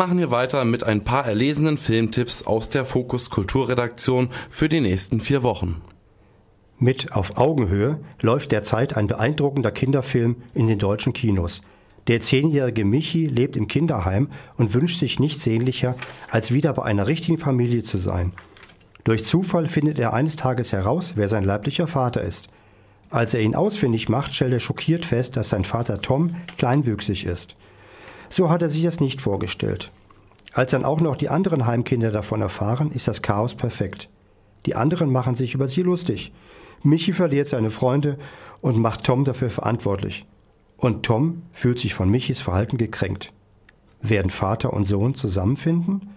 machen wir weiter mit ein paar erlesenen Filmtipps aus der Fokus Kulturredaktion für die nächsten vier Wochen. Mit Auf Augenhöhe läuft derzeit ein beeindruckender Kinderfilm in den deutschen Kinos. Der zehnjährige Michi lebt im Kinderheim und wünscht sich nichts sehnlicher, als wieder bei einer richtigen Familie zu sein. Durch Zufall findet er eines Tages heraus, wer sein leiblicher Vater ist. Als er ihn ausfindig macht, stellt er schockiert fest, dass sein Vater Tom kleinwüchsig ist. So hat er sich das nicht vorgestellt. Als dann auch noch die anderen Heimkinder davon erfahren, ist das Chaos perfekt. Die anderen machen sich über sie lustig. Michi verliert seine Freunde und macht Tom dafür verantwortlich. Und Tom fühlt sich von Michis Verhalten gekränkt. Werden Vater und Sohn zusammenfinden?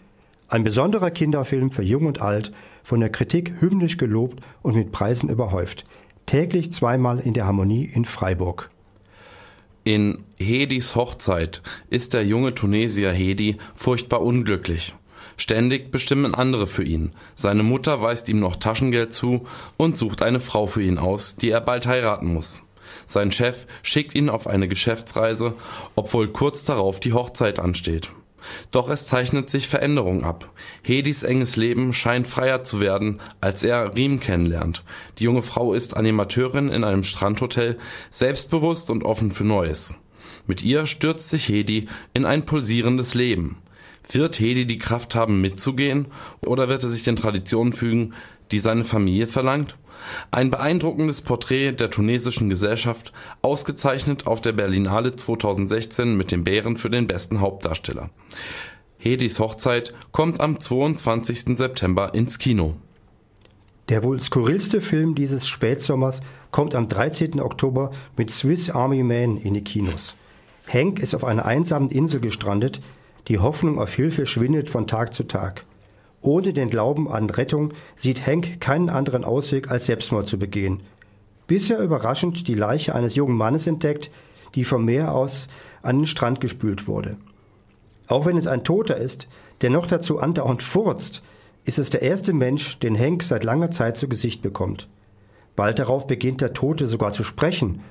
Ein besonderer Kinderfilm für Jung und Alt, von der Kritik hymnisch gelobt und mit Preisen überhäuft. Täglich zweimal in der Harmonie in Freiburg. In Hedis Hochzeit ist der junge Tunesier Hedi furchtbar unglücklich. Ständig bestimmen andere für ihn. Seine Mutter weist ihm noch Taschengeld zu und sucht eine Frau für ihn aus, die er bald heiraten muss. Sein Chef schickt ihn auf eine Geschäftsreise, obwohl kurz darauf die Hochzeit ansteht. Doch es zeichnet sich Veränderung ab. Hedis enges Leben scheint freier zu werden, als er Riem kennenlernt. Die junge Frau ist Animateurin in einem Strandhotel, selbstbewusst und offen für Neues. Mit ihr stürzt sich Hedi in ein pulsierendes Leben. Wird Hedi die Kraft haben, mitzugehen, oder wird er sich den Traditionen fügen, die seine Familie verlangt? Ein beeindruckendes Porträt der tunesischen Gesellschaft, ausgezeichnet auf der Berlinale 2016 mit dem Bären für den besten Hauptdarsteller. Hedis Hochzeit kommt am 22. September ins Kino. Der wohl skurrilste Film dieses Spätsommers kommt am 13. Oktober mit Swiss Army Man in die Kinos. Hank ist auf einer einsamen Insel gestrandet, die Hoffnung auf Hilfe schwindet von Tag zu Tag. Ohne den Glauben an Rettung sieht Hank keinen anderen Ausweg, als Selbstmord zu begehen. Bis er überraschend die Leiche eines jungen Mannes entdeckt, die vom Meer aus an den Strand gespült wurde. Auch wenn es ein Toter ist, der noch dazu andauernd furzt, ist es der erste Mensch, den Hank seit langer Zeit zu Gesicht bekommt. Bald darauf beginnt der Tote sogar zu sprechen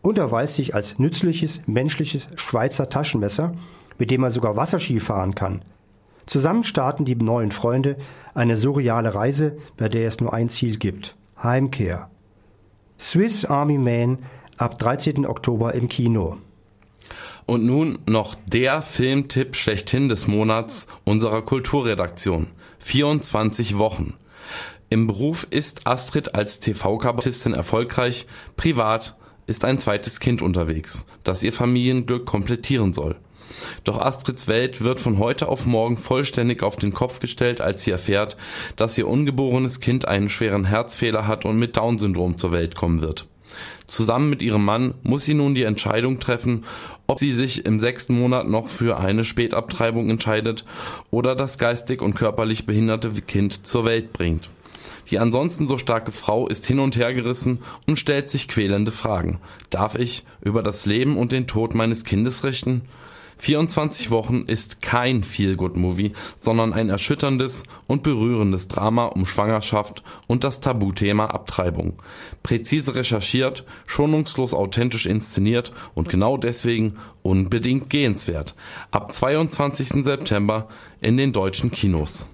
und erweist sich als nützliches menschliches Schweizer Taschenmesser, mit dem man sogar Wasserski fahren kann. Zusammen starten die neuen Freunde eine surreale Reise, bei der es nur ein Ziel gibt: Heimkehr. Swiss Army Man ab 13. Oktober im Kino. Und nun noch der Filmtipp schlechthin des Monats unserer Kulturredaktion. 24 Wochen. Im Beruf ist Astrid als TV-Kabarettistin erfolgreich, privat ist ein zweites Kind unterwegs, das ihr Familienglück komplettieren soll. Doch Astrids Welt wird von heute auf morgen vollständig auf den Kopf gestellt, als sie erfährt, dass ihr ungeborenes Kind einen schweren Herzfehler hat und mit Down-Syndrom zur Welt kommen wird. Zusammen mit ihrem Mann muss sie nun die Entscheidung treffen, ob sie sich im sechsten Monat noch für eine Spätabtreibung entscheidet oder das geistig und körperlich behinderte Kind zur Welt bringt. Die ansonsten so starke Frau ist hin und her gerissen und stellt sich quälende Fragen. Darf ich über das Leben und den Tod meines Kindes richten? 24 Wochen ist kein Feel-Good-Movie, sondern ein erschütterndes und berührendes Drama um Schwangerschaft und das Tabuthema Abtreibung. Präzise recherchiert, schonungslos authentisch inszeniert und genau deswegen unbedingt gehenswert. Ab 22. September in den deutschen Kinos.